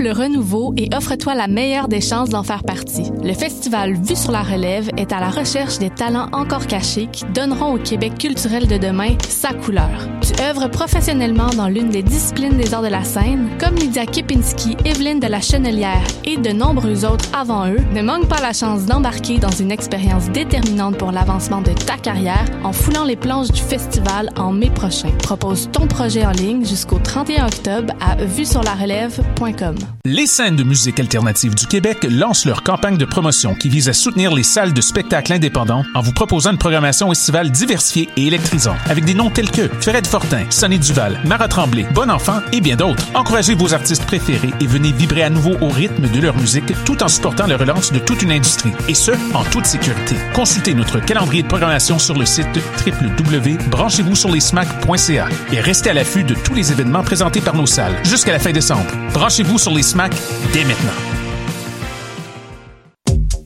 triple renouveau et offre-toi la meilleure des chances d'en faire partie. Le festival Vue sur la relève est à la recherche des talents encore cachés qui donneront au Québec culturel de demain sa couleur. Tu œuvres professionnellement dans l'une des disciplines des arts de la scène, comme Lydia Kipinski, Evelyne de la Chenelière et de nombreux autres avant eux. Ne manque pas la chance d'embarquer dans une expérience déterminante pour l'avancement de ta carrière en foulant les planches du festival en mai prochain. Propose ton projet en ligne jusqu'au 31 octobre à vue-sur-la-relève.com. Les scènes de musique alternative du Québec lancent leur campagne de promotion qui vise à soutenir les salles de spectacle indépendants en vous proposant une programmation estivale diversifiée et électrisante avec des noms tels que Ferret Fortin, Sonny Duval, Mara Tremblay, Bon Enfant et bien d'autres. Encouragez vos artistes préférés et venez vibrer à nouveau au rythme de leur musique tout en supportant la relance de toute une industrie et ce, en toute sécurité. Consultez notre calendrier de programmation sur le site www.branchez-vous sur et restez à l'affût de tous les événements présentés par nos salles jusqu'à la fin décembre. Branchez-vous sur les SMAC dès maintenant.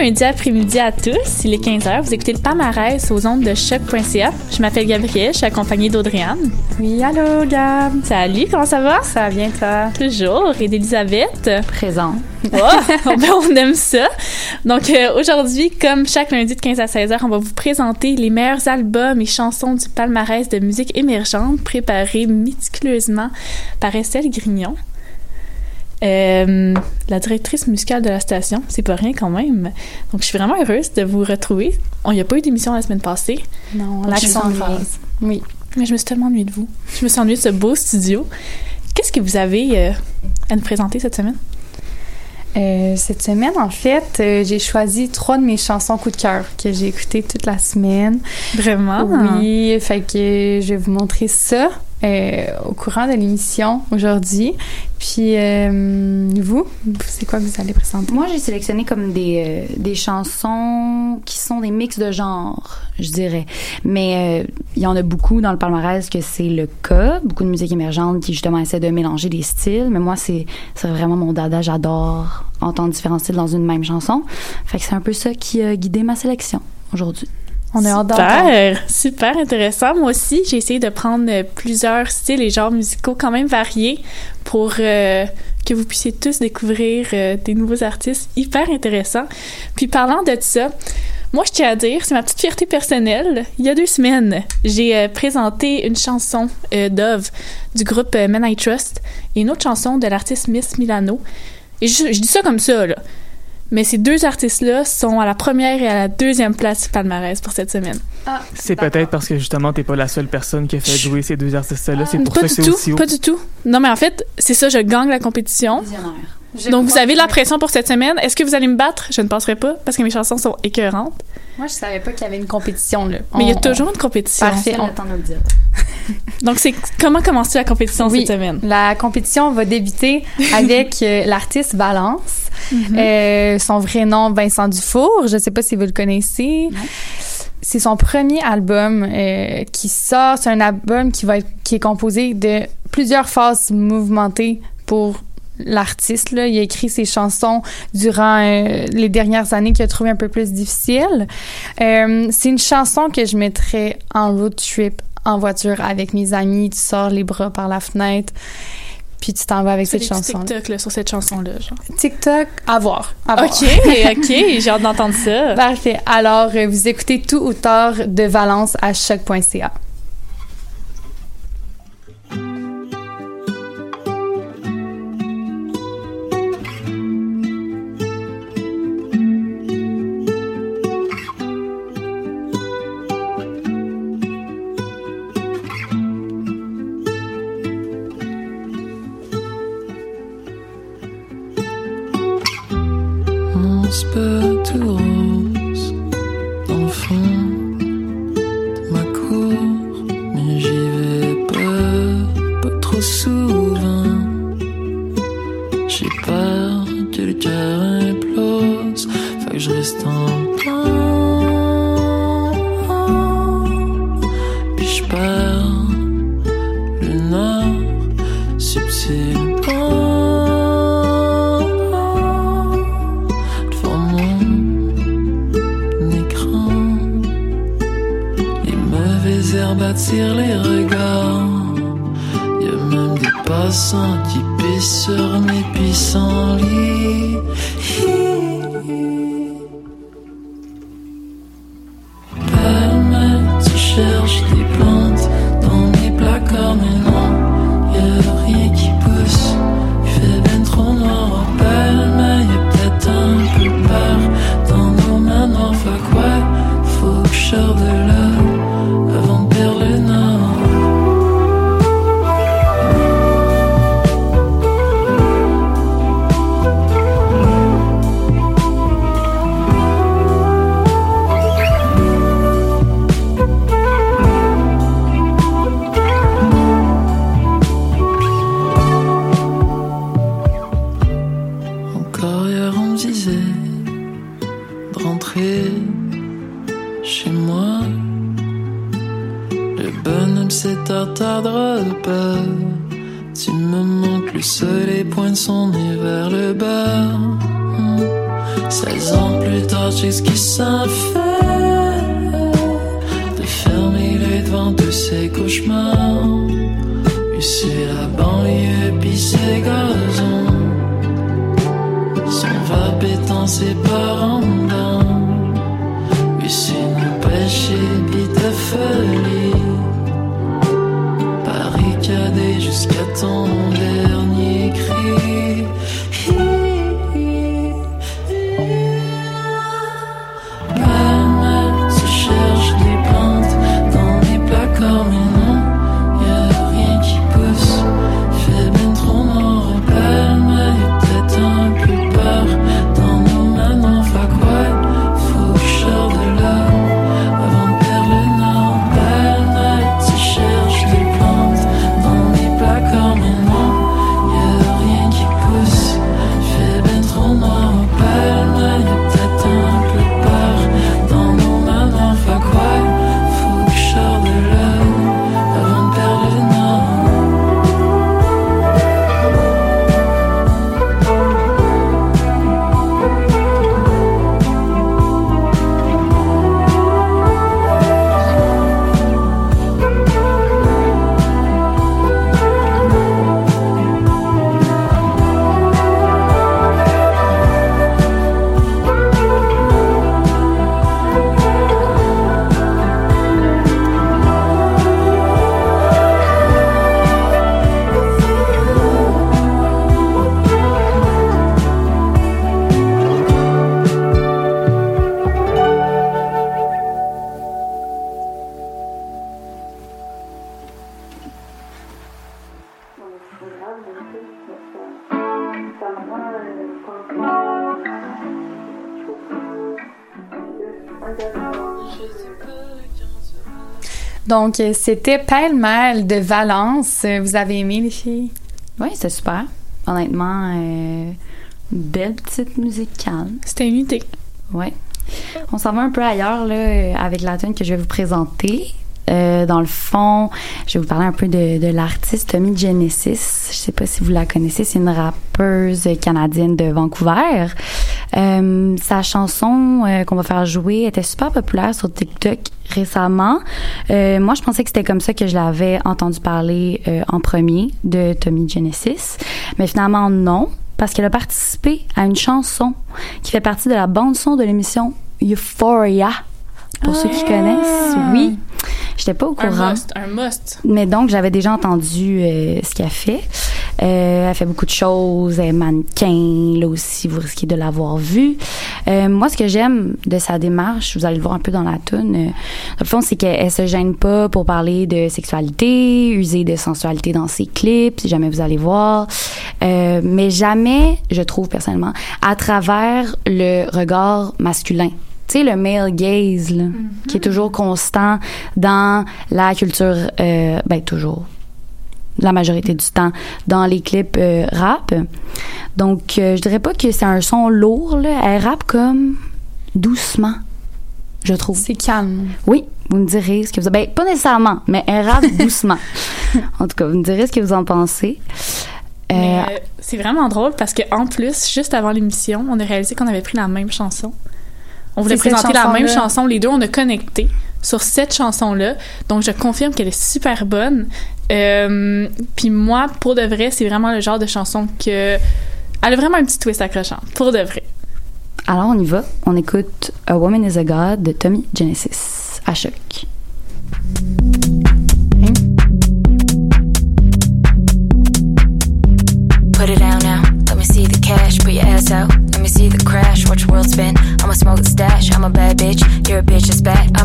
lundi après-midi à tous, il est 15h, vous écoutez le palmarès aux ondes de choc.ca. Je m'appelle Gabrielle, je suis accompagnée d'Audriane. Oui, allô Gab. Salut, comment ça va? Ça va bien toi? Toujours, et d'Elisabeth? Présent. Oh, ben, on aime ça. Donc euh, aujourd'hui, comme chaque lundi de 15 à 16h, on va vous présenter les meilleurs albums et chansons du palmarès de musique émergente préparés méticuleusement par Estelle Grignon. Euh, la directrice musicale de la station, c'est pas rien quand même. Donc, je suis vraiment heureuse de vous retrouver. On n'y a pas eu d'émission la semaine passée. Non, l'accent de phase. Oui. Mais je me suis tellement ennuyée de vous. Je me suis ennuyée de ce beau studio. Qu'est-ce que vous avez euh, à nous présenter cette semaine? Euh, cette semaine, en fait, j'ai choisi trois de mes chansons coup de cœur que j'ai écoutées toute la semaine. Vraiment? Oui, fait que je vais vous montrer ça. Euh, au courant de l'émission aujourd'hui. Puis euh, vous, c'est quoi que vous allez présenter? Moi, j'ai sélectionné comme des, euh, des chansons qui sont des mix de genres, je dirais. Mais il y en a beaucoup dans le palmarès que c'est le cas. Beaucoup de musique émergente qui justement essaie de mélanger des styles. Mais moi, c'est vraiment mon dada. J'adore entendre différents styles dans une même chanson. Fait que c'est un peu ça qui a guidé ma sélection aujourd'hui. On est super, super intéressant. Moi aussi, j'ai essayé de prendre plusieurs styles et genres musicaux quand même variés pour euh, que vous puissiez tous découvrir euh, des nouveaux artistes hyper intéressants. Puis parlant de ça, moi, je tiens à dire, c'est ma petite fierté personnelle. Il y a deux semaines, j'ai euh, présenté une chanson Dove du groupe Men I Trust et une autre chanson de l'artiste Miss Milano. Et je, je dis ça comme ça, là. Mais ces deux artistes-là sont à la première et à la deuxième place du palmarès pour cette semaine. Ah, c'est peut-être parce que justement, t'es pas la seule personne qui a fait jouer ces deux artistes-là. c'est pour pas ça du que c'est tout, aussi haut. Pas du tout. Non, mais en fait, c'est ça, je gagne la compétition. Donc, vous avez la pression pour cette semaine. Est-ce que vous allez me battre? Je ne penserai pas parce que mes chansons sont écœurantes. Moi, je savais pas qu'il y avait une compétition, là. Mais il y a On- toujours une compétition. Parfait. On attend de le dire. Donc, c'est comment commence-tu la compétition Oui. cette semaine? La compétition va débuter avec euh, l'artiste Valence. Mm-hmm. Euh, son vrai nom, Vincent Dufour. Je sais pas si vous le connaissez. C'est son premier album euh, qui sort. C'est un album qui va être, qui est composé de plusieurs phases mouvementées pour l'artiste. Là. Il a écrit ses chansons durant euh, les dernières années qu'il a trouvé un peu plus difficiles. Euh, c'est une chanson que je mettrais en road trip en voiture avec mes amis. Tu sors les bras par la fenêtre. Puis tu t'en vas avec cette chanson. TikTok là, sur cette chanson-là. genre. TikTok, à voir. À voir. OK, OK, j'ai hâte d'entendre ça. Parfait. Alors, euh, vous écoutez tout ou tard de Valence à choc.ca. pensais pas. Donc, c'était pêle-mêle de Valence. Vous avez aimé, les filles? Oui, c'était super. Honnêtement, euh, belle petite musique calme. C'était une idée. Oui. On s'en va un peu ailleurs là, avec la tune que je vais vous présenter. Euh, dans le fond, je vais vous parler un peu de, l'artiste Tommy Genesis. Je ne sais pas si vous la connaissez, c'est une rappeuse canadienne de Vancouver. Euh, sa chanson euh, qu'on va faire jouer était super populaire sur TikTok récemment. Moi, je pensais que c'était comme ça que je l'avais entendu parler en premier de Tommy Genesis, mais finalement non, parce qu'elle a participé à une chanson qui fait partie de la bande son de l'émission Euphoria pour ceux qui connaissent. Ah! Oui. J'étais pas au courant. Un must, un must. Mais donc, j'avais déjà entendu euh, ce qu'elle fait. Euh, elle fait beaucoup de choses. Elle est mannequin, là aussi, vous risquez de l'avoir vue. Euh, moi, ce que j'aime de sa démarche, vous allez le voir un peu dans la tune, euh, dans le fond, c'est qu'elle se gêne pas pour parler de sexualité, user de sensualité dans ses clips, si jamais vous allez voir. mais jamais, je trouve personnellement, à travers le regard masculin tu sais, le male gaze, là, qui est toujours constant dans la culture, euh, ben toujours, la majorité du temps, dans les clips euh, rap. Donc, euh, je dirais pas que c'est un son lourd, là. Elle rappe comme doucement, je trouve. C'est calme. Oui, vous me direz ce que vous... Ben, pas nécessairement, mais elle rappe doucement. En tout cas, vous me direz ce que vous en pensez. Euh, Mais, euh, c'est vraiment drôle parce que en plus, juste avant l'émission, on a réalisé qu'on avait pris la même chanson. On voulait présenter la même chanson. Les deux, on a connecté sur cette chanson-là. Donc, je confirme qu'elle est super bonne. Euh, Puis moi, pour de vrai, c'est vraiment le genre de chanson que... Elle a vraiment un petit twist accrochant. Pour de vrai. Alors, on y va. On écoute A Woman is a God de Tommy Genesis à choc.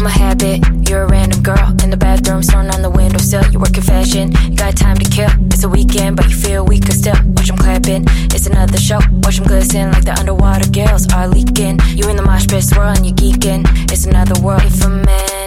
I'm a habit. You're a random girl in the bathroom, staring on the windowsill. You work in fashion. Got time to kill. It's a weekend, but you feel weaker still. Watch 'em clapping. It's another show. Watch 'em glisten like the underwater gills are leaking. You in the mosh pit swirling, you geeking. It's another world. for a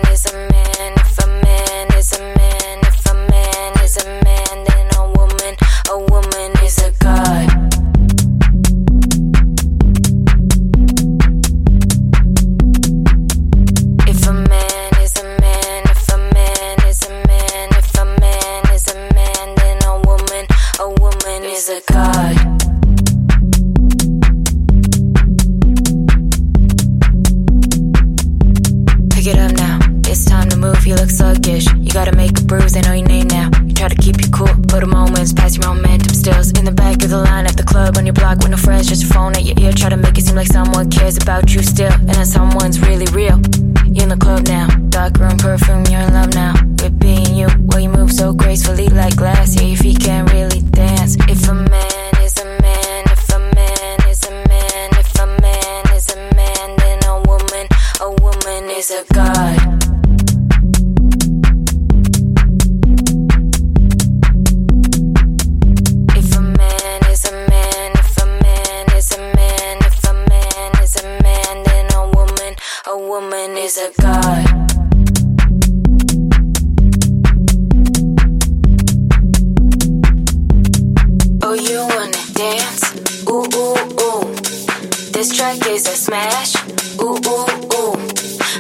track is a smash. Ooh, ooh, ooh.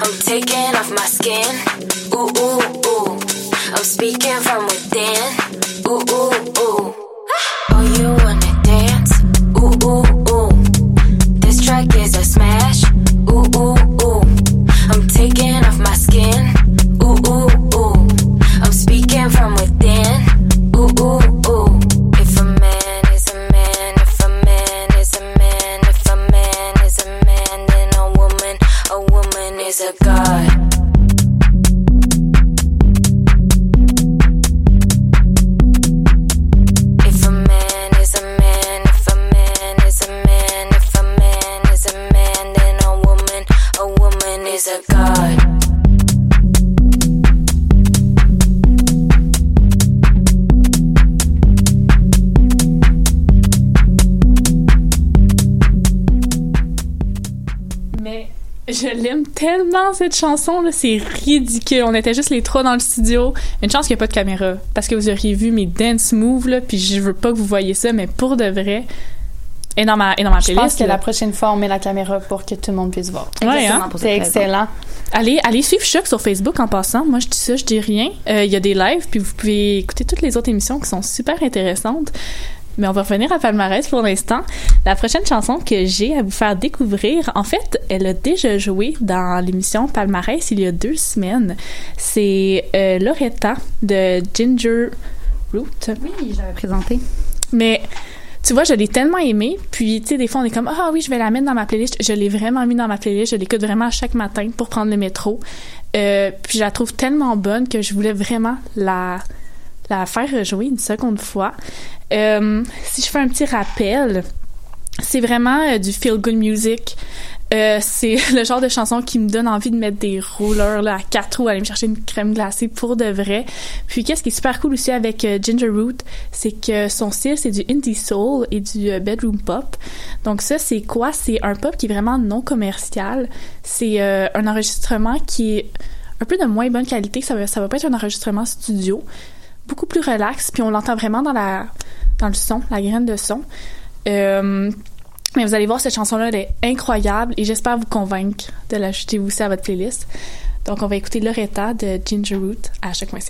I'm taking off my skin. Ooh, ooh, ooh. I'm speaking from within. Cette chanson là, c'est ridicule. On était juste les trois dans le studio. Une chance qu'il n'y a pas de caméra parce que vous auriez vu mes dance moves là, puis je veux pas que vous voyez ça, mais pour de vrai, et dans ma et dans ma Je playlist. pense que là. la prochaine fois, on met la caméra pour que tout le monde puisse voir. Ouais, hein? C'est excellent. Allez, allez suivre Choc sur Facebook en passant. Moi, je dis ça, je dis rien. Euh, Il y a des lives, puis vous pouvez écouter toutes les autres émissions qui sont super intéressantes. Mais on va revenir à Palmarès pour l'instant. La prochaine chanson que j'ai à vous faire découvrir, en fait, elle a déjà joué dans l'émission Palmarès il y a deux semaines. C'est euh, Loretta de Ginger Root. Oui, je l'avais présenté. Mais tu vois, je l'ai tellement aimée. Puis, tu sais, des fois, on est comme, ah oui, je vais la mettre dans ma playlist. Je l'ai vraiment mis dans ma playlist. Je l'écoute vraiment chaque matin pour prendre le métro. Euh, puis, je la trouve tellement bonne que je voulais vraiment la, la faire jouer une seconde fois. Euh, si je fais un petit rappel, c'est vraiment euh, du feel good music. Euh, c'est le genre de chanson qui me donne envie de mettre des rollers là, à quatre roues, aller me chercher une crème glacée pour de vrai. Puis qu'est-ce qui est super cool aussi avec Ginger Root, c'est que son style c'est du indie soul et du bedroom pop. Donc ça c'est quoi? C'est un pop qui est vraiment non commercial. C'est un enregistrement qui est un peu de moins bonne qualité. Ça va, ça va pas être un enregistrement studio, beaucoup plus relax. Puis on l'entend vraiment dans le son, la graine de son. Euh, mais vous allez voir, cette chanson-là, elle est incroyable et j'espère vous convaincre de l'ajouter vous aussi à votre playlist. Donc, on va écouter Loretta de Ginger Root à chaque mois.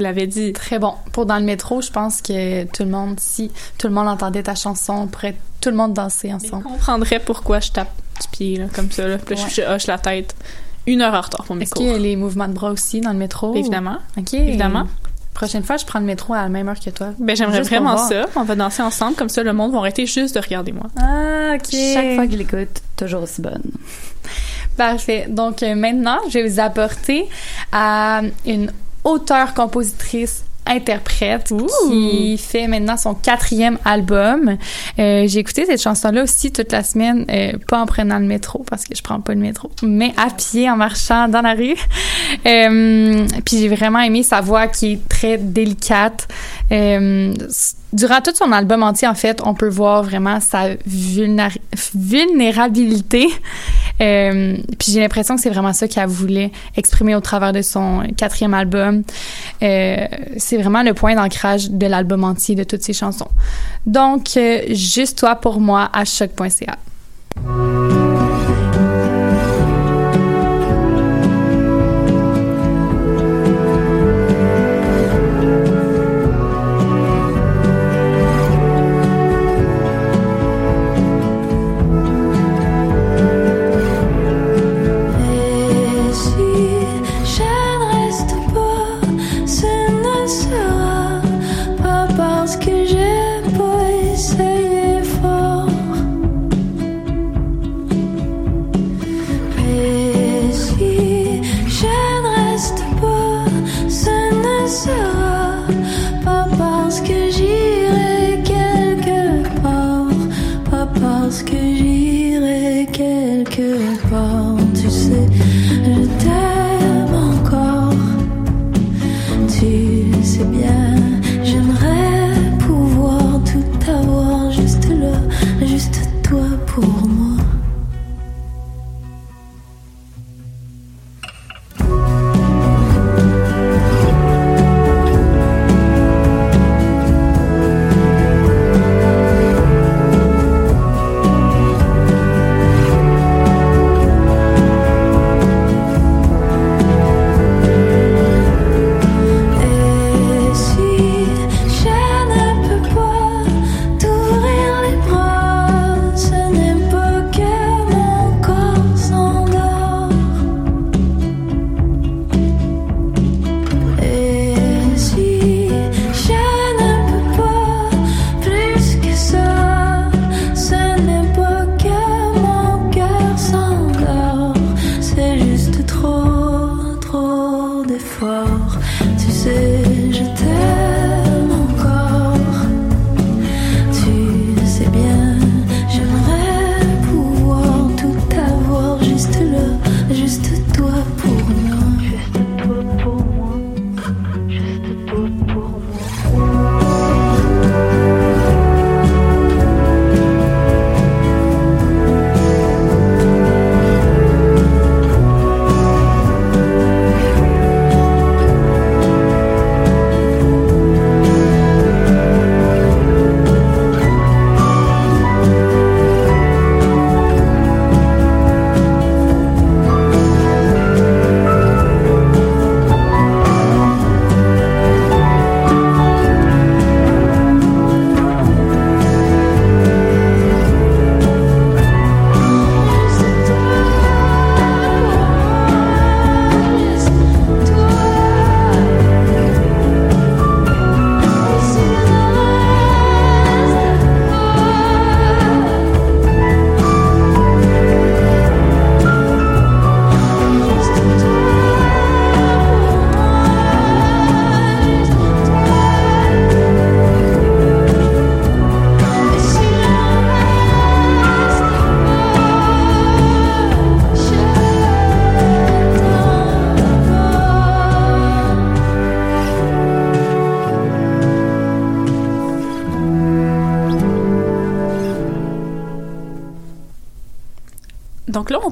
Vous l'avais dit. Très bon. Pour dans le métro, je pense que tout le monde, si tout le monde entendait ta chanson, on pourrait tout le monde danser On ensemble. comprendrait pourquoi je tape du pied, là, comme ça. Là. Puis là, je- je hoche la tête. Une heure en retard pour mes Est-ce cours. qu'il y a les mouvements de bras aussi dans le métro? Évidemment. OK. Évidemment. Prochaine fois, je prends le métro à la même heure que toi. Ben, j'aimerais Juste vraiment ça. On va danser ensemble. Comme ça, le monde va arrêter juste de regarder moi. Ah, OK. Chaque fois que je l'écoute, toujours aussi bonne. Parfait. Donc euh, maintenant, je vais vous apporter à une auteure-compositrice interprète qui fait maintenant son quatrième album. Euh, j'ai écouté cette chanson-là aussi toute la semaine, euh, pas en prenant le métro parce que je prends pas le métro, mais à pied en marchant dans la rue. Euh, puis j'ai vraiment aimé sa voix qui est très délicate. Durant tout son album entier, en fait, on peut voir vraiment sa vulnéra- vulnérabilité. Euh, puis j'ai l'impression que c'est vraiment ça qu'elle voulait exprimer au travers de son quatrième album. Euh, c'est vraiment le point d'ancrage de l'album entier de toutes ses chansons. Donc, euh, juste toi pour moi à choc.ca.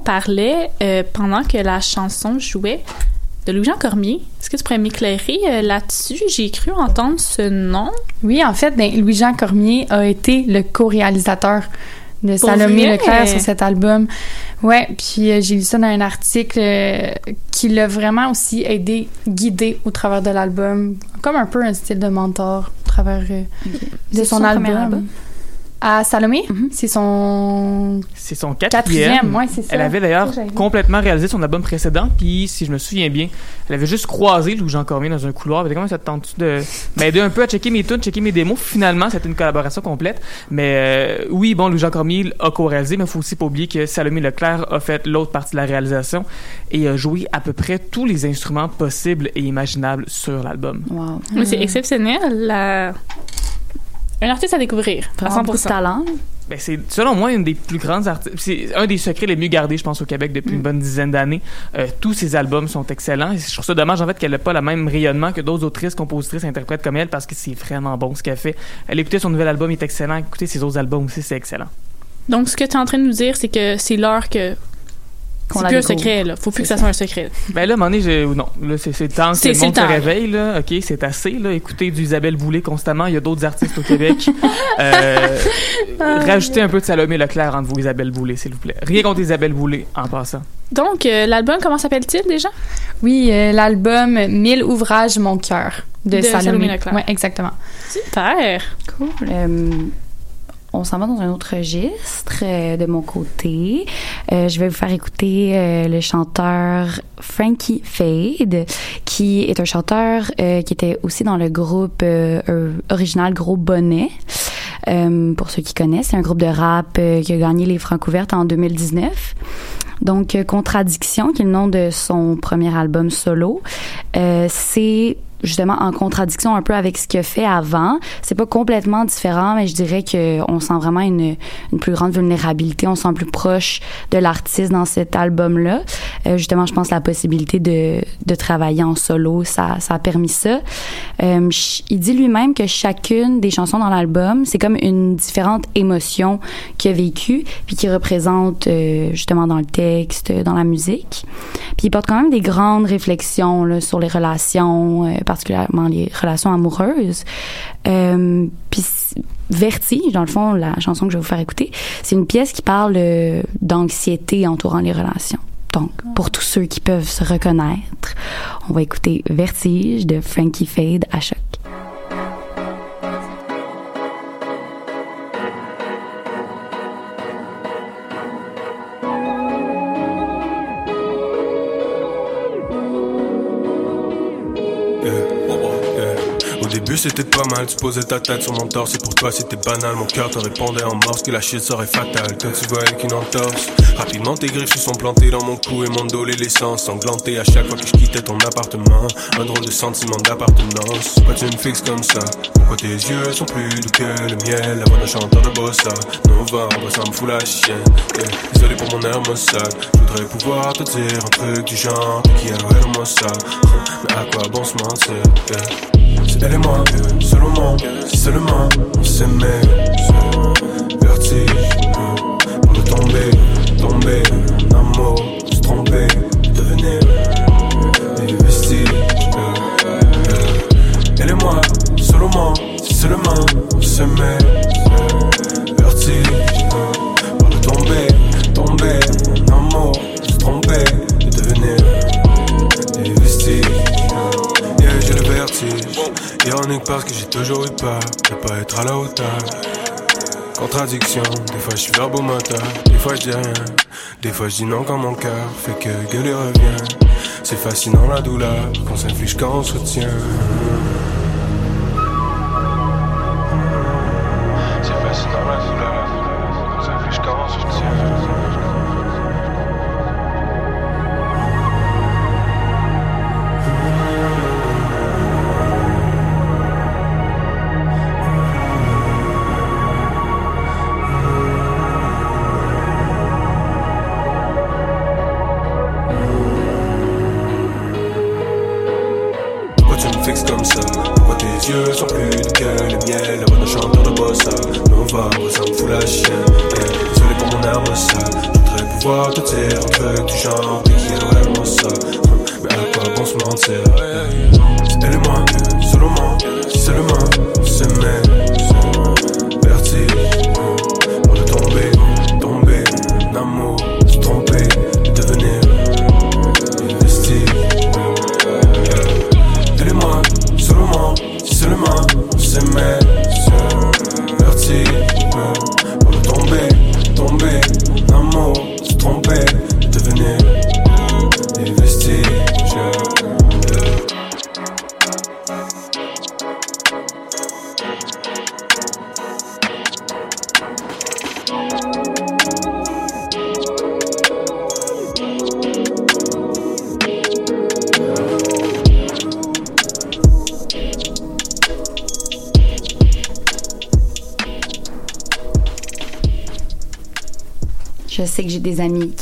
parlait euh, pendant que la chanson jouait de Louis-Jean Cormier. Est-ce que tu pourrais m'éclairer euh, là-dessus? J'ai cru entendre ce nom. Oui, en fait, ben, Louis-Jean Cormier a été le co-réalisateur de Pour Salomé vrai? Leclerc sur cet album. Ouais, puis euh, j'ai lu ça dans un article euh, qui l'a vraiment aussi aidé, guidé au travers de l'album, comme un peu un style de mentor au travers euh, de son, album. album? À Salomé, Mhm. c'est son C'est son quatrième. quatrième. Ouais, c'est ça. Elle avait d'ailleurs complètement réalisé son album précédent, puis si je me souviens bien, elle avait juste croisé Louis-Jean Cormier dans un couloir. Elle avait dit, comment ça te tente de m'aider un peu à checker mes tunes, checker mes démos? Finalement, c'était une collaboration complète. Mais euh, oui, bon, Louis-Jean Cormier a co-réalisé, mais il faut aussi pas oublier que Salomé Leclerc a fait l'autre partie de la réalisation et a joué à peu près tous les instruments possibles et imaginables sur l'album. Wow. Mais c'est exceptionnel. La... Un artiste à découvrir. À Vraiment beaucoup de 100%. talent. Ben, c'est selon moi une des plus grandes artistes. C'est un des secrets les mieux gardés, je pense, au Québec depuis une bonne dizaine d'années. Euh, tous ses albums sont excellents. Et je trouve ça dommage en fait qu'elle n'ait pas le même rayonnement que d'autres autrices, compositrices, interprètes comme elle, parce que c'est vraiment bon ce qu'elle fait. Elle écoutait son nouvel album, il est excellent. Écoutez ses autres albums aussi, c'est excellent. Donc, ce que tu es en train de nous dire, c'est que c'est l'heure que C'est un secret, là. Faut plus que ça soit un secret. Ben là, à un moment donné, j'ai- non. Là, c'est c'est le temps que C'est- le c'est monde le se réveille, là. OK, c'est assez, là. Écoutez du Isabelle Boulay constamment. Il y a d'autres artistes au Québec. Euh, rajoutez un peu de Salomé Leclerc entre vous, Isabelle Boulay, s'il vous plaît. Rien contre Isabelle Boulay, en passant. Donc, euh, l'album, comment s'appelle-t-il déjà? Oui, euh, l'album 1000 ouvrages, mon cœur de, De Salomé. Salomé Leclerc. Ouais, exactement. Super. Cool. On s'en va dans un autre registre euh, de mon côté. Euh, je vais vous faire écouter euh, le chanteur Frankie Fade, qui est un chanteur qui était aussi dans le groupe original Gros Bonnet. Pour ceux qui connaissent, c'est un groupe de rap qui a gagné les Francouvertes en 2019. Donc, Contradiction, qui est le nom de son premier album solo, c'est justement en contradiction un peu avec ce qu'il a fait avant. C'est pas complètement différent, mais je dirais que on sent vraiment une, une plus grande vulnérabilité. On se sent plus proche de l'artiste dans cet album-là. Euh, justement, je pense la possibilité de, de travailler en solo, ça, ça a permis ça. Euh, il dit lui-même que chacune des chansons dans l'album, c'est comme une différente émotion qu'il a vécue, puis qui représente euh, justement dans le texte, dans la musique. Puis il porte quand même des grandes réflexions là, sur les relations, euh, particulièrement les relations amoureuses. Euh, puis Vertige, dans le fond, la chanson que je vais vous faire écouter, c'est une pièce qui parle euh, d'anxiété entourant les relations. Donc, pour tous ceux qui peuvent se reconnaître, on va écouter Vertige de Frankie Fade à choc. C'était pas mal, tu posais ta tête sur mon torse Et pour toi c'était banal, mon cœur te répondait en morse Que la shit serait fatale, quand tu vois avec une entorse. Rapidement tes griffes se sont plantées dans mon cou Et mon dos les sanglanté à chaque fois que je quittais ton appartement. Un drôle de sentiment d'appartenance. Pourquoi tu me fixes comme ça? Pourquoi tes yeux sont plus doux que le miel? La voix d'un chanteur de bossa. Novembre ça me fout la chienne. Désolé pour mon air Je voudrais pouvoir te dire un truc du genre Qui a moi ça Mais à quoi bon se mentir? Elle et moi, seulement, si seulement on s'aimait. Vertige, pour nous tomber, tomber en amour, se tromper, devenir des vestiges. Elle et moi, seulement, si seulement on s'aimait. Ironique parce que j'ai toujours eu peur de pas être à la hauteur. Contradiction, des fois je suis verbomoteur, des fois je dis rien. Des fois je dis non quand mon cœur fait que gueuler revient. C'est fascinant la douleur qu'on s'inflige quand on se retient.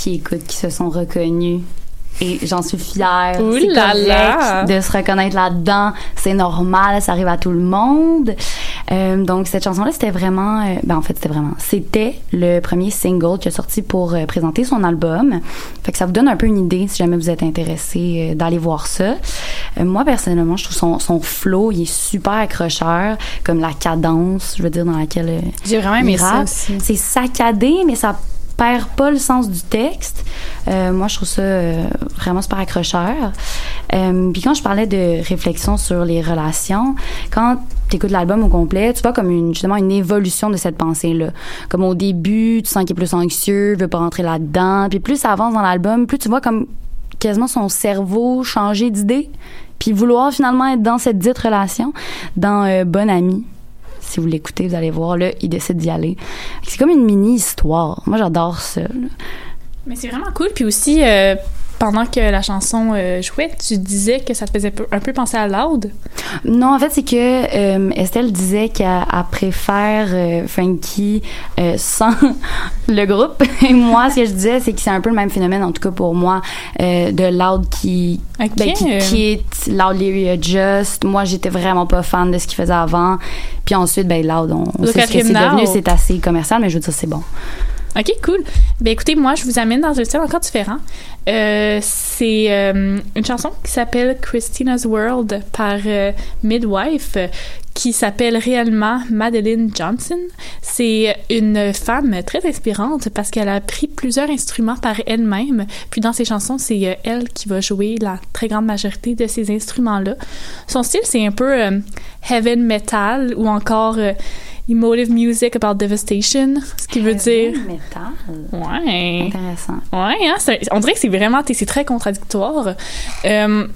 Qui écoutent, qui se sont reconnus. Et j'en suis fière. Ouh C'est là correct là. de se reconnaître là-dedans. C'est normal, ça arrive à tout le monde. Euh, donc cette chanson-là, c'était vraiment, euh, ben en fait c'était vraiment, c'était le premier single qui a sorti pour euh, présenter son album. Fait que ça vous donne un peu une idée si jamais vous êtes intéressé d'aller voir ça. Moi personnellement, je trouve son son flow, il est super accrocheur, comme la cadence, je veux dire dans laquelle J'ai vraiment aimé ça aussi. C'est saccadé, mais ça perd pas le sens du texte. Euh, moi, je trouve ça euh, vraiment super accrocheur. Euh, Puis quand je parlais de réflexion sur les relations, quand tu écoutes l'album au complet, tu vois comme une, justement une évolution de cette pensée-là. Comme au début, tu sens qu'il est plus anxieux, veut pas rentrer là-dedans. Puis plus ça avance dans l'album, plus tu vois comme quasiment son cerveau changer d'idée, puis vouloir finalement être dans cette dite relation, dans euh, Bonne Amie. Si vous l'écoutez, vous allez voir, là, il décide d'y aller. C'est comme une mini-histoire. Moi, j'adore ça. Mais c'est vraiment cool. Puis aussi, euh, pendant que la chanson euh, jouait, tu disais que ça te faisait un peu penser à Loud? Non, en fait, c'est que euh, Estelle disait qu'elle elle préfère euh, Frankie euh, sans le groupe. Et moi, ce que je disais, c'est que c'est un peu le même phénomène, en tout cas pour moi, de Loud qui, Ok. ben, qui quitte, Loud Leary Adjust. Moi, j'étais vraiment pas fan de ce qu'il faisait avant. Puis ensuite, ben Loud, on, on sait ce que c'est devenu. C'est assez commercial, mais je veux dire, c'est bon. OK, cool. Ben écoutez, moi, je vous amène dans un style encore différent. Euh, c'est euh, une chanson qui s'appelle Christina's World par euh, Midwife, qui s'appelle réellement Madeline Johnson. C'est une femme très inspirante parce qu'elle a pris plusieurs instruments par elle-même. Puis dans ses chansons, c'est elle qui va jouer la très grande majorité de ces instruments-là. Son style, c'est un peu heaven metal ou encore emotive music about devastation, ce qui veut dire Métal. Ouais. Intéressant. Ouais, hein, on dirait que c'est vraiment, c'est très contradictoire. Euh,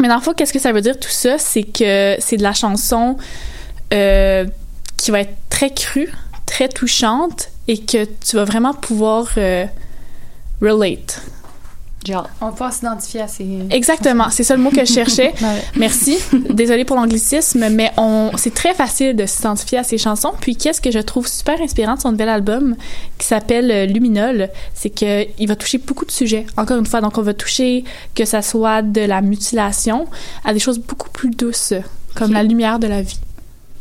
mais dans le fond, qu'est-ce que ça veut dire tout ça? C'est que c'est de la chanson euh, qui va être très crue, très touchante et que tu vas vraiment pouvoir euh, relate. Genre, On va pouvoir s'identifier à ces. Exactement, c'est ça le mot que je cherchais. Ouais. Merci. Désolée pour l'anglicisme, mais on, c'est très facile de s'identifier à ces chansons. Puis, qu'est-ce que je trouve super inspirant de son nouvel album qui s'appelle euh, Luminol, c'est que il va toucher beaucoup de sujets. Encore une fois, donc on va toucher que ça soit de la mutilation à des choses beaucoup plus douces, comme la lumière de la vie.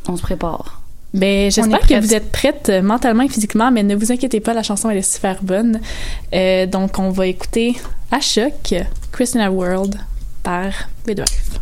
on se prépare. Ben, j'espère que vous êtes prête euh, mentalement et physiquement, mais ne vous inquiétez pas, la chanson elle est super bonne. Euh, donc, on va écouter à choc, Christina World par Bédoiffe.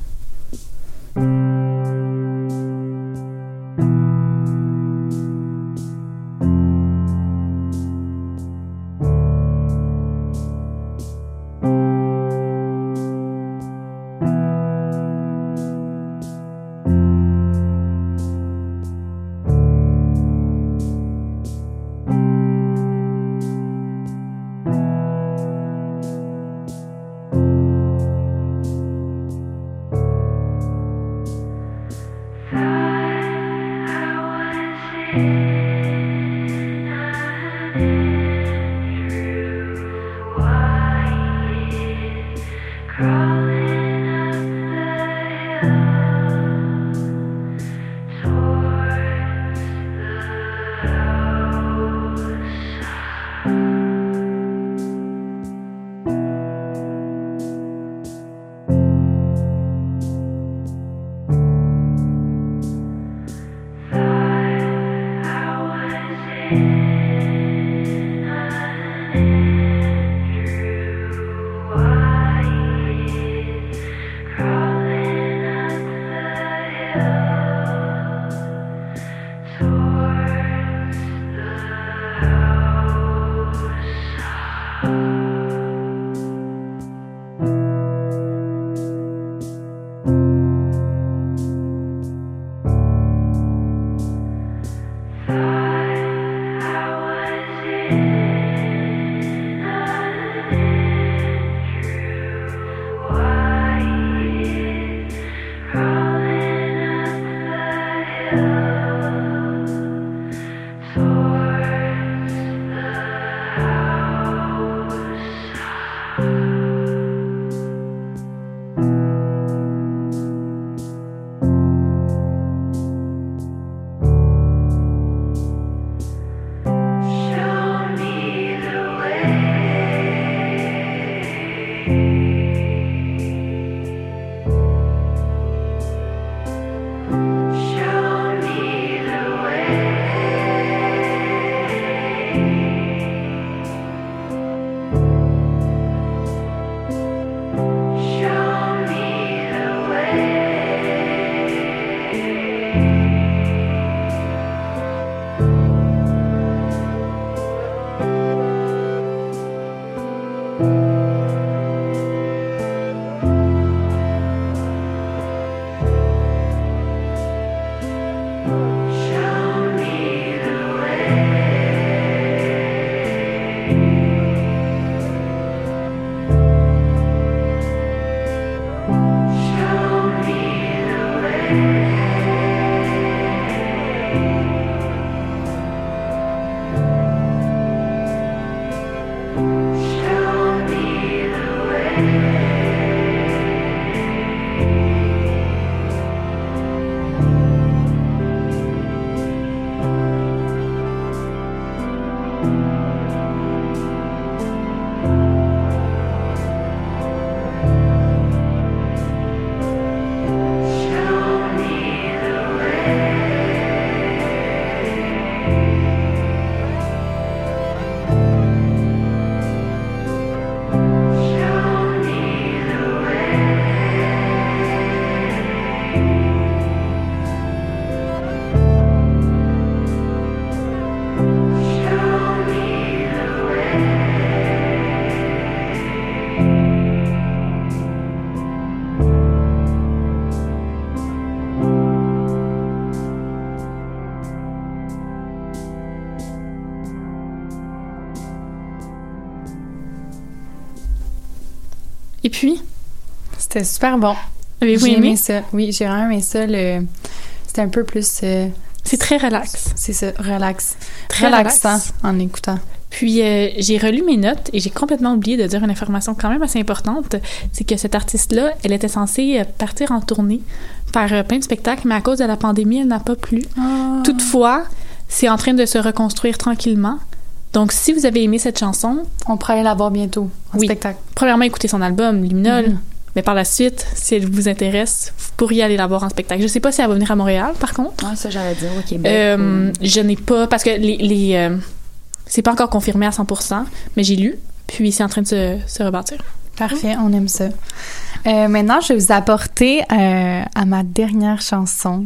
Amen. C'était super bon. Avez-vous J'ai aimé? aimé ça. Oui, j'ai vraiment aimé ça. Le... C'était un peu plus. euh, C'est très relax. C'est ça, relax. Très Relaxant relax. en écoutant. Puis euh, j'ai relu mes notes et j'ai complètement oublié de dire une information quand même assez importante, c'est que cette artiste-là, elle était censée euh, partir en tournée, faire plein de spectacles, mais à cause de la pandémie, elle n'a pas plu. Ah. Toutefois, c'est en train de se reconstruire tranquillement. Donc, si vous avez aimé cette chanson, On pourrait aller la voir bientôt en Oui. spectacle. premièrement, écoutez son album, Liminol. Mhm. Mais par la suite, si elle vous intéresse, vous pourriez aller la voir en spectacle. Je sais pas si elle va venir à Montréal, par contre. Ouais, ça, j'allais dire au Québec. Euh, je n'ai pas parce que les, les euh, c'est pas encore confirmé à 100%, mais j'ai lu, puis c'est en train de se, se rebâtir. Parfait, on aime ça. Euh, maintenant, je vais vous apporter euh, à ma dernière chanson.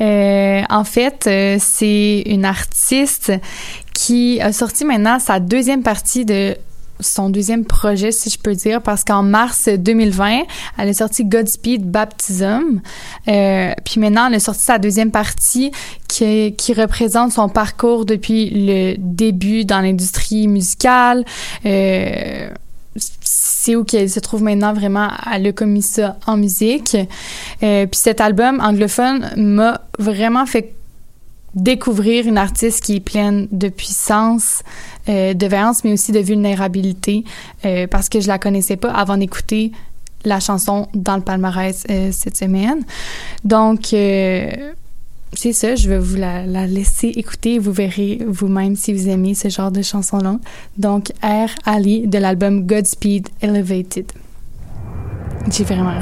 Euh, en fait, c'est une artiste qui a sorti maintenant sa deuxième partie de son deuxième projet, si je peux dire, parce qu'en mars 2020, elle a sorti Godspeed Baptism. Euh, puis maintenant, elle a sorti sa deuxième partie qui, qui représente son parcours depuis le début dans l'industrie musicale. Euh, c'est où qu'elle se trouve maintenant vraiment elle a commis ça en musique Euh, puis cet album anglophone m'a vraiment fait découvrir une artiste qui est pleine de puissance euh, de violence mais aussi de vulnérabilité euh, parce que je la connaissais pas avant d'écouter la chanson dans le palmarès euh, cette semaine donc c'est ça, je vais vous la, la laisser écouter. Vous verrez vous-même si vous aimez ce genre de chanson-là. Donc, Air Ali de l'album Godspeed Elevated. J'ai vraiment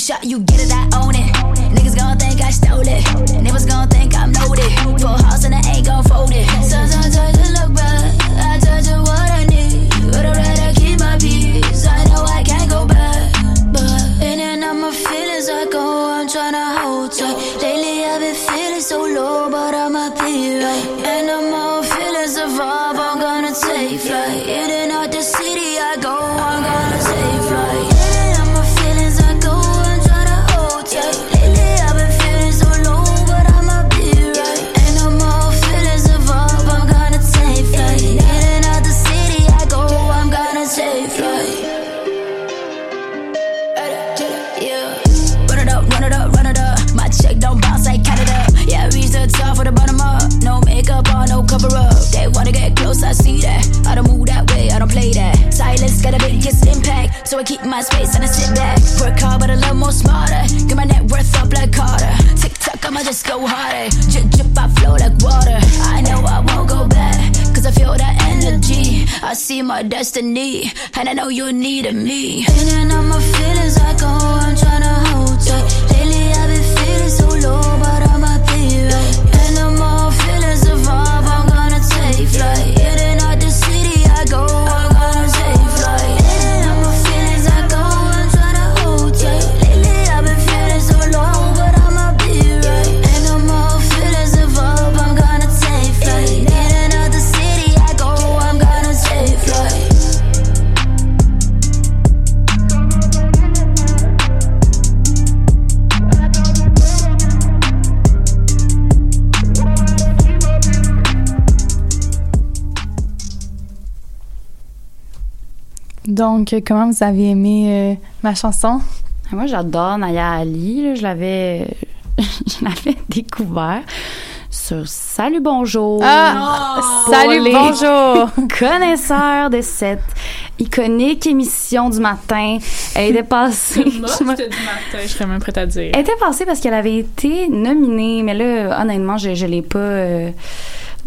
shot, you get it, I own it. Niggas gon' think I stole it. Niggas gon' think I'm loaded. Full I keep my space and I sit back. Work hard, but a little more smarter. Get my net worth up like Carter. Tick tock, I'ma just go harder. Drip, drip, I flow like water. I know I won't go back, cause I feel that energy. I see my destiny, and I know you're needing me. In and out my feelings, I go, I'm tryna hold tight. Lately, I've been feeling so low, but Donc, comment vous avez aimé euh, ma chanson? Moi, j'adore Naya Ali. là. Je l'avais, je l'avais découvert. sur Salut Bonjour. Ah, salut, les bonjour. connaisseurs de cette iconique émission du matin. Elle était passée. du matin, je serais même prête à dire. Elle était passée parce qu'elle avait été nominée, mais là, honnêtement, je, je l'ai pas euh,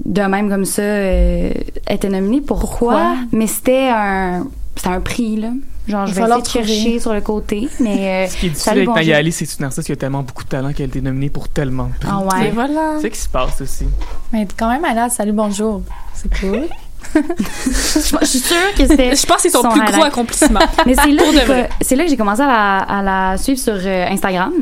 de même comme ça. euh, elle était nominée. Pourquoi? Pourquoi? Mais c'était un, c'était un prix, là. Genre, je Il vais va essayer de chercher sur le côté, mais. euh, Ce qui est difficile Salut, avec bonjour. Nayali, c'est que c'est une artiste qui a tellement beaucoup de talent qu'elle a été nominée pour tellement de prix. Ah Et ouais. voilà. C'est ça qui se passe aussi. Mais quand même, elle a salut, bonjour. C'est cool. je suis sûre que c'était. Je pense que c'est son, Son plus gros accomplissement. Mais c'est là, c'est là que j'ai commencé à la, à la suivre sur euh, Instagram.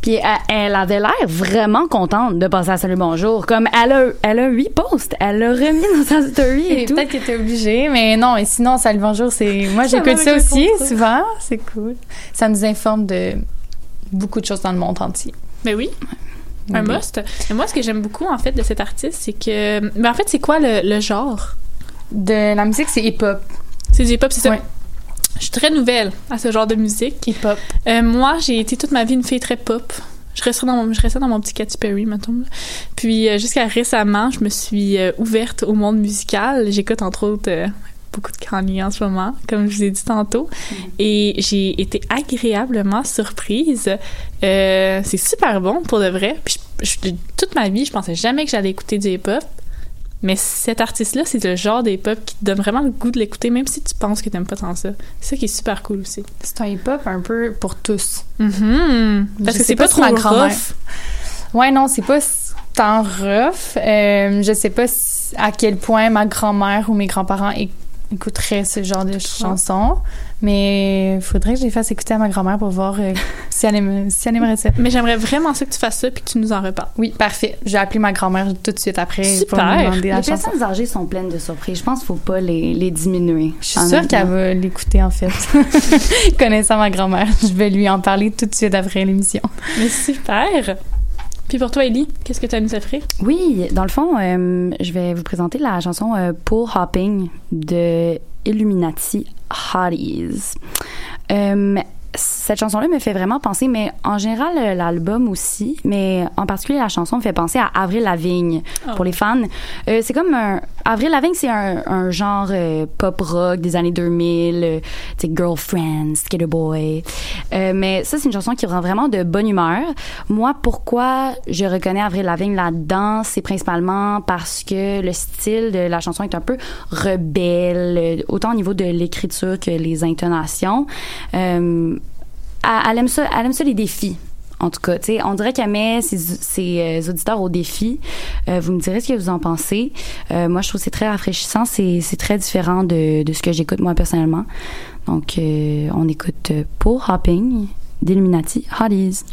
Puis elle, elle avait l'air vraiment contente de passer à Salut Bonjour. Comme elle a, elle a huit posts. Elle l'a remis dans sa story et, Et tout. Peut-être que t'es obligée, mais non, et sinon, salut, bonjour, c'est. Moi, j'écoute ça aussi, ça. souvent. C'est cool. Ça nous informe de beaucoup de choses dans le monde entier. Mais oui. Un must. Et moi, ce que j'aime beaucoup, en fait, de cet artiste, c'est que. Mais en fait, c'est quoi le, le genre? De la musique, c'est hip-hop. C'est du hip-hop, c'est ça? Ouais. Je suis très nouvelle à ce genre de musique. Hip-hop. Euh, moi, j'ai été toute ma vie une fille très pop. Je restais dans mon, je restais dans mon petit Katy Perry, mettons. là. Puis euh, jusqu'à récemment, je me suis euh, ouverte au monde musical. J'écoute entre autres beaucoup de Kanye en ce moment, comme je vous ai dit tantôt. Et j'ai été agréablement surprise. Euh, c'est super bon pour de vrai. Puis je- je- toute ma vie, je pensais jamais que j'allais écouter du hip-hop. Mais cet artiste-là, c'est le genre d'hip-hop qui te donne vraiment le goût de l'écouter, même si tu penses que t'aimes pas tant ça. C'est ça qui est super cool aussi. C'est un hip-hop un peu pour tous. Mhm. Parce Je que c'est pas pas si trop ma grand-mère- rough. Ouais, non, c'est pas tant rough. Euh, je sais pas si- à quel point ma grand-mère ou mes grands-parents éc- écouteraient ce genre de chansons, mais il faudrait que je les fasse écouter à ma grand-mère pour voir euh, si, elle aime- si elle aimerait ça. Mais j'aimerais vraiment ça que tu fasses ça puis que tu nous en reparles. Oui, parfait. J'ai appelé ma grand-mère tout de suite après pour Super. me demander la Les chanson. personnes âgées sont pleines de surprises. Je pense qu'il faut pas les, les diminuer. Je suis sûre qu'elle va l'écouter, en fait. Connaissant ma grand-mère, je vais lui en parler tout de suite après l'émission. Mais super! Puis pour toi, Ellie, qu'est-ce que tu as nous offrir? Oui, dans le fond, euh, je vais vous présenter la chanson euh, Pool Hopping de Illuminati Hotties. Euh, cette chanson-là me fait vraiment penser, mais en général, euh, l'album aussi, mais en particulier la chanson me fait penser à Avril Lavigne Oh. pour les fans. Euh, c'est comme un. Avril Lavigne, c'est un, un genre euh, pop rock des années 2000, euh, tu sais, Girlfriend, Skater Boy. Euh, mais ça, c'est une chanson qui rend vraiment de bonne humeur. Moi, pourquoi je reconnais Avril Lavigne là-dedans, c'est principalement parce que le style de la chanson est un peu rebelle, autant au niveau de l'écriture que les intonations. Euh, elle, aime ça, elle aime ça les défis. En tout cas, tu sais, on dirait qu'elle met ses, euh, auditeurs au défi. Euh, vous me direz ce que vous en pensez. Euh, moi, je trouve que c'est très rafraîchissant. C'est, très différent de, de ce que j'écoute moi personnellement. Donc, on écoute Pool Hopping d'Illuminati Hotties.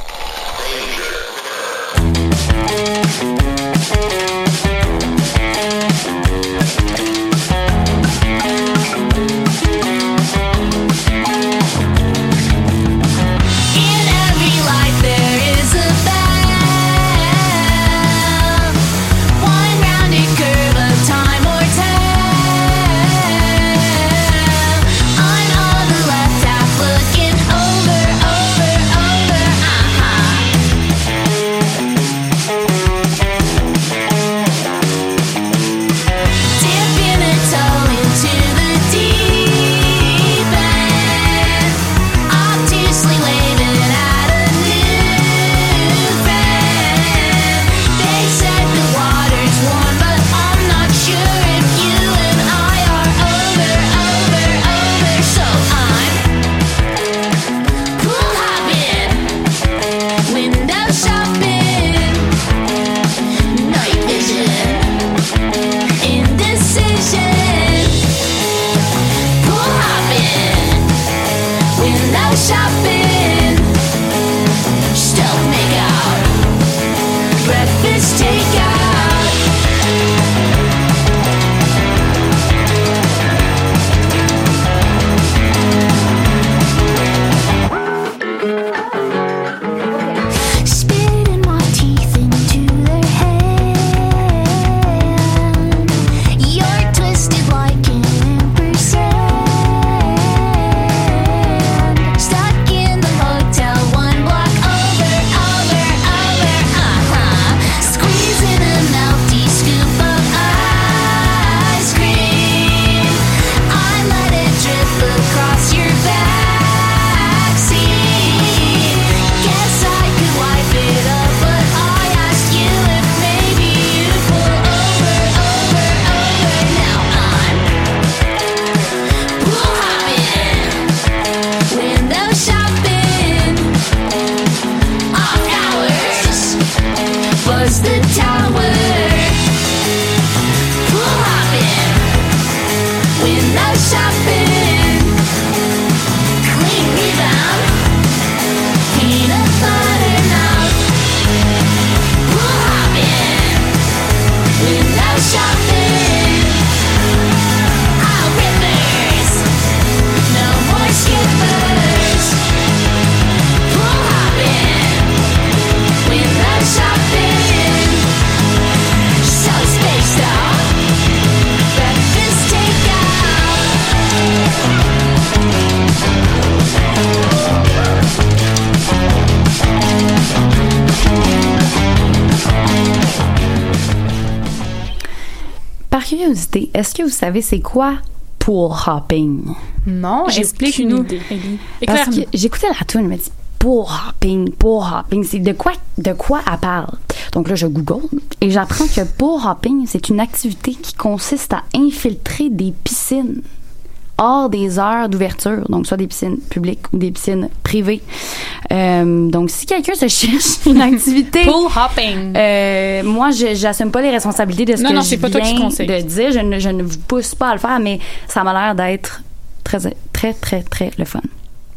Est-ce que vous savez c'est quoi pool hopping? Non, J'ai explique-nous. Parce que j'écoutais la tune, je me dis pool hopping, pool hopping, c'est de quoi de quoi elle parle? Donc là je google et j'apprends que pool hopping, c'est une activité qui consiste à infiltrer des piscines hors des heures d'ouverture, donc soit des piscines publiques ou des piscines privées. Euh, donc si quelqu'un se cherche une activité Pool hopping. euh, moi, je j'assume pas les responsabilités de ce Non, que non, je pas toi qui viens de dire. Je ne, je ne vous pousse pas à le faire, mais ça m'a l'air d'être très, très, très, très le fun.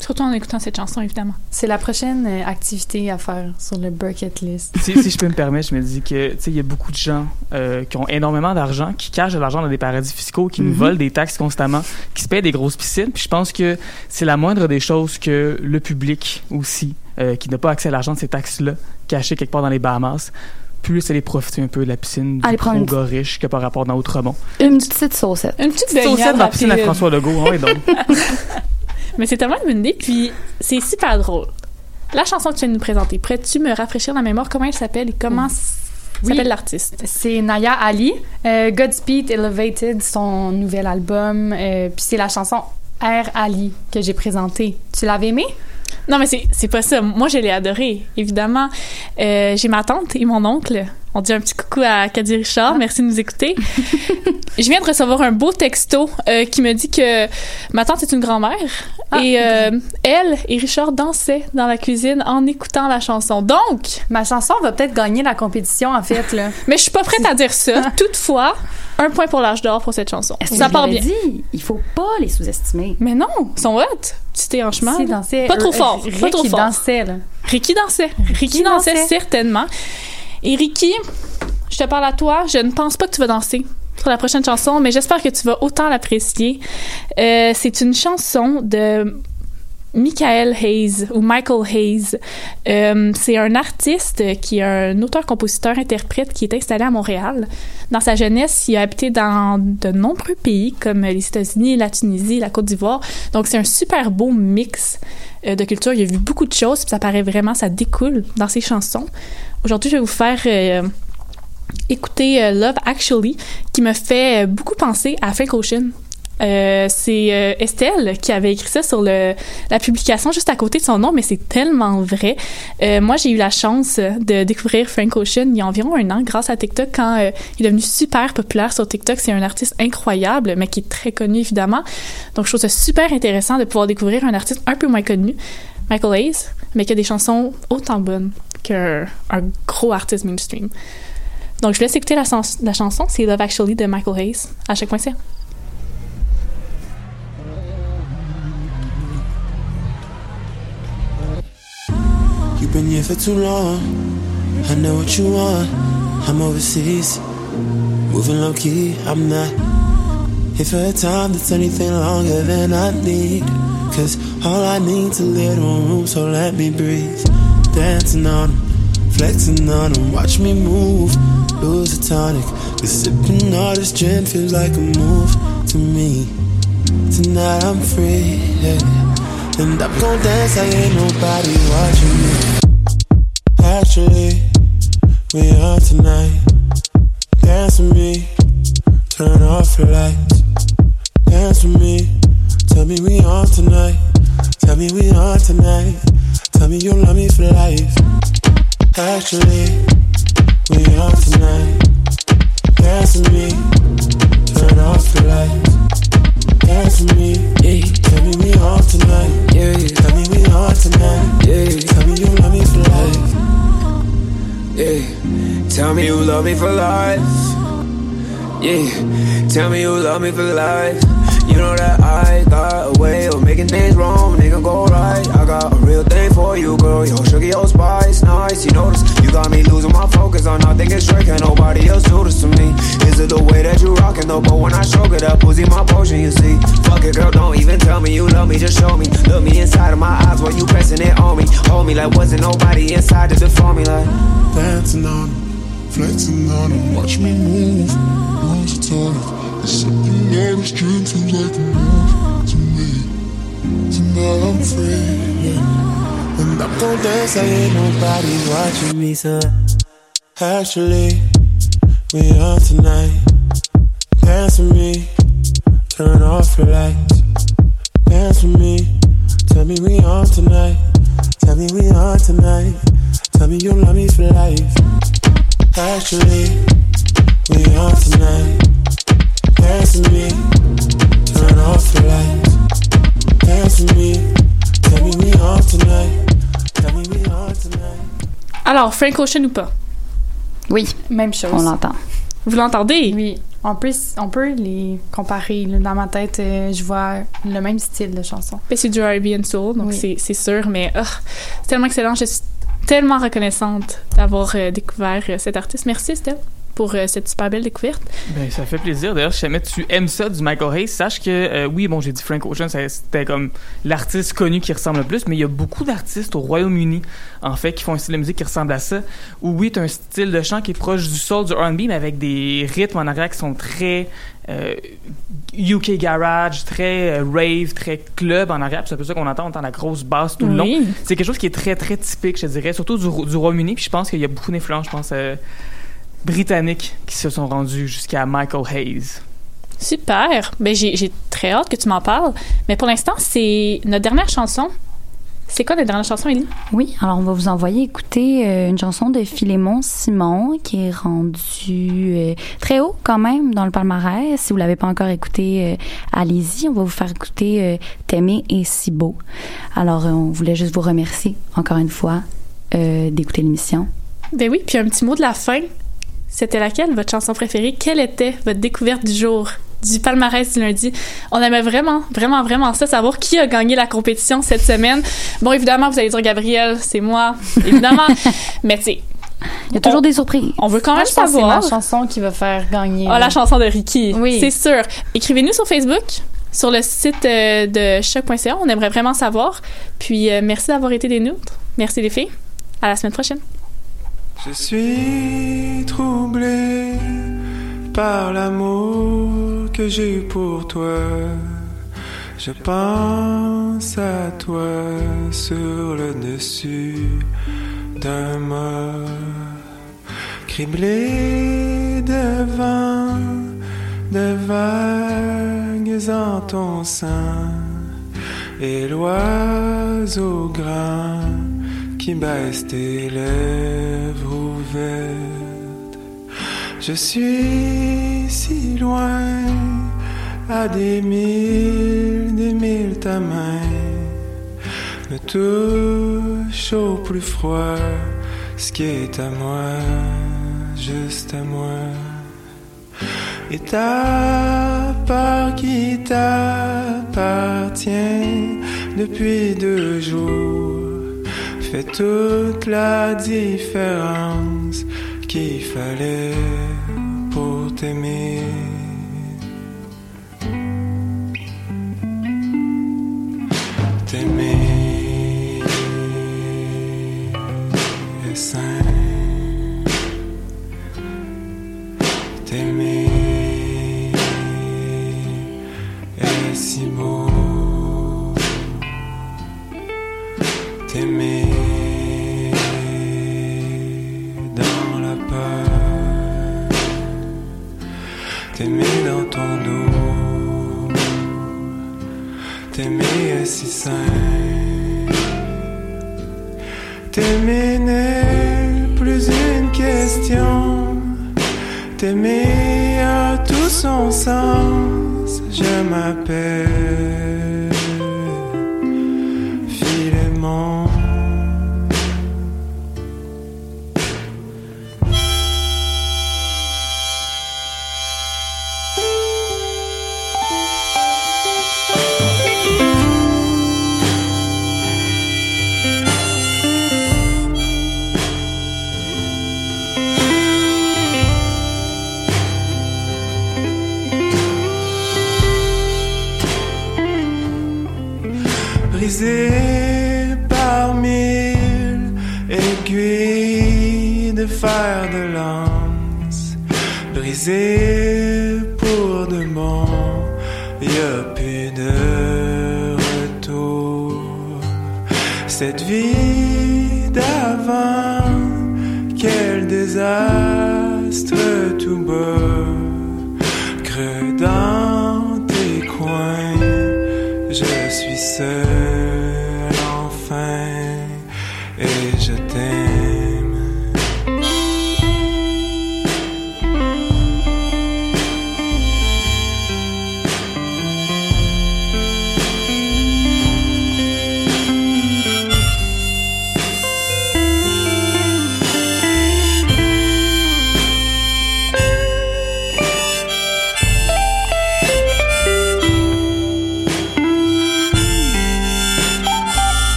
Surtout en écoutant cette chanson, évidemment. C'est la prochaine euh, activité à faire sur le bucket list. si, si je peux me permettre, je me dis que tu sais il y a beaucoup de gens euh, qui ont énormément d'argent, qui cachent de l'argent dans des paradis fiscaux, qui nous Mhm. volent des taxes constamment, qui se payent des grosses piscines. Puis je pense que c'est la moindre des choses que le public aussi, euh, qui n'a pas accès à l'argent de ces taxes-là, caché quelque part dans les Bahamas, puisse aller profiter un peu de la piscine du une gars riche que par rapport dans Outremont. Une petite saucette. Une petite Saucette baignade dans la piscine à. François Legault, hein, et donc. Mais c'est tellement une bonne idée, puis c'est super drôle. La chanson que tu viens de nous présenter, pourrais-tu me rafraîchir la mémoire? Comment elle s'appelle et comment Oui. s'appelle l'artiste? C'est Naya Ali. Euh, Godspeed Elevated, son nouvel album. euh, puis c'est la chanson Air Ali que j'ai présentée. Tu l'avais aimé? Non, mais c'est pas ça. Moi, je l'ai adoré, évidemment. Euh, J'ai ma tante et mon oncle. On dit un petit coucou à Caddy Richard. Merci de nous écouter. je viens de recevoir un beau texto euh, qui me dit que ma tante est une grand-mère. Ah. et euh, elle et Richard dansaient dans la cuisine en écoutant la chanson. Donc, Ma chanson va peut-être gagner la compétition, en fait. Là. mais je suis pas prête à dire ça. Toutefois, un point pour l'âge d'or pour cette chanson. Est-ce Ça part bien. dit? Il faut pas les sous-estimer. Mais non, ils sont hot. Hanchement. Si, dansait. Pas trop euh, fort, Rick, pas trop fort. dansait, là. Ricky dansait. Ricky, Ricky dansait, dansait. certainement. Et Ricky, je te parle à toi. Je ne pense pas que tu vas danser sur la prochaine chanson, mais j'espère que tu vas autant l'apprécier. Euh, c'est une chanson de Michael Hayes ou Michael Hayes. Euh, c'est un artiste qui est un auteur-compositeur-interprète qui est installé à Montréal. Dans sa jeunesse, il a habité dans de nombreux pays comme les États-Unis, la Tunisie, la Côte d'Ivoire. Donc c'est un super beau mix euh, de culture. Il a vu beaucoup de choses, puis ça paraît vraiment, ça découle dans ses chansons. Aujourd'hui, je vais vous faire euh, écouter euh, Love Actually, qui me fait euh, beaucoup penser à Frank Ocean. C'est Estelle qui avait écrit ça sur le, la publication juste à côté de son nom, mais c'est tellement vrai. Moi, j'ai eu la chance de découvrir Frank Ocean il y a environ un an grâce à TikTok quand il est devenu super populaire sur TikTok. C'est un artiste incroyable, mais qui est très connu évidemment. Donc, je trouve ça super intéressant de pouvoir découvrir un artiste un peu moins connu, Michael Hayes, mais qui a des chansons autant bonnes qu'un un gros artiste mainstream. Donc, je laisse écouter la, la chanson, c'est Love Actually de Michael Hayes à chaque point c'est. You've been here for too long. I know what you want. I'm overseas, moving low key. I'm not here for a time that's anything longer than I need. Cause all I need's a little room, so let me breathe. Dancing on 'em, flexing on 'em, watch me move. Lose a tonic, cause sipping all this gin feels like a move to me. Tonight I'm free, yeah. and I'm gon' dance like ain't nobody watching me. Actually, we are tonight. Dance with me, turn off the lights. Dance with me, tell me we on tonight. Tell me we on tonight. Tell me you love me for life. Actually, we on tonight. Dance with me, turn off the lights. Dance with me, yeah. Tell me we on tonight. Yeah, Tell me we on tonight. Yeah. Tell me you love me for life. Yeah. Tell me you love me for life. Yeah, tell me you love me for life. You know that I got a way of making things wrong, nigga go right. I got a real thing for you, girl. Yo, sugar, your spice, nice. You notice you got me losing my focus on nothing is straight. Can't nobody else do this to me. Is it the way that you rockin' though? But when I stroke it up, pussy my potion, you see. Fuck it, girl, don't even tell me you love me, just show me. Look me inside of my eyes while you pressing it on me. Hold me like wasn't nobody inside to deform me like. Dancing on flexing on it, watch me move. Lose it all. It's something out of stream feels like a move to me. Tonight I'm free. And I'm gonna dance like ain't nobody's watching me, so Actually, we on tonight. Dance with me, turn off your lights. Dance with me, tell me we on tonight. Tell me we on tonight. Tell me you love me for life. Actually, we on tonight. Dance with me, turn off your lights. Dance with me, tell me we on tonight. Tell me we on tonight. Alors, Frank Ocean ou pas? Oui, Même chose. on l'entend. Vous l'entendez? Oui. On peut, on peut les comparer. Dans ma tête, euh, je vois le même style de chanson. Ben, c'est du R&B and soul, donc Oui. c'est- c'est sûr, mais ah, c'est tellement excellent. Je suis tellement reconnaissante d'avoir euh, découvert euh, cet artiste. Merci, Steph, pour euh, cette super belle découverte. Ben, ça fait plaisir. D'ailleurs, si jamais tu aimes ça du Michael Hayes, sache que, euh, oui, bon, j'ai dit Frank Ocean, c'était comme l'artiste connu qui ressemble le plus, mais il y a beaucoup d'artistes au Royaume-Uni, en fait, qui font un style de musique qui ressemble à ça. Où, oui, t'as un style de chant qui est proche du soul, du R&B, mais avec des rythmes en arrière qui sont très euh, UK garage, très euh, rave, très club en arrière. Puis C'est un peu ça qu'on entend, on entend la grosse basse tout le long. C'est quelque chose qui est très, très typique, je dirais, surtout du, du Royaume-Uni. Puis je pense qu'il y a beaucoup d'influences, je pense, euh, britanniques qui se sont rendus jusqu'à Michael Hayes. Super. Ben, j'ai très hâte que tu m'en parles. Mais pour l'instant, c'est notre dernière chanson. C'est quoi notre dernière chanson, Ellie? Oui, alors on va vous envoyer écouter euh, une chanson de Philémon Simon qui est rendue euh, très haut quand même dans le palmarès. Si vous l'avez pas encore écouté, euh, allez-y. On va vous faire écouter euh, T'aimer et si beau. Alors euh, on voulait juste vous remercier encore une fois euh, d'écouter l'émission. Ben oui, puis un petit mot de la fin. C'était laquelle, votre chanson préférée? Quelle était votre découverte du jour? Du palmarès du lundi? On aimait vraiment, vraiment, vraiment ça, savoir qui a gagné la compétition cette semaine. Bon, évidemment, vous allez dire Gabriel, c'est moi, évidemment. Mais tu sais, Il y a toujours des surprises. on veut quand même que c'est savoir. ma chanson qui va faire gagner. Ah, la chanson de Ricky. Oui. C'est sûr. Écrivez-nous sur Facebook, sur le site euh, de choc.ca. On aimerait vraiment savoir. Puis, euh, merci d'avoir été des nôtres. Merci les filles. À la semaine prochaine. Je suis troublé par l'amour que j'ai eu pour toi. Je pense à toi sur le dessus d'un mât, criblé de vent, de vagues en ton sein, et l'oiseau grand qui baisse tes lèvres ouvertes. Je suis si loin, à des milles, des milles ta main me touche au plus froid, ce qui est à moi, juste à moi. Et ta part qui t'appartient depuis deux jours fait toute la différence qu'il fallait pour t'aimer. T'aimer est sain. T'aimer est si beau. T'aimer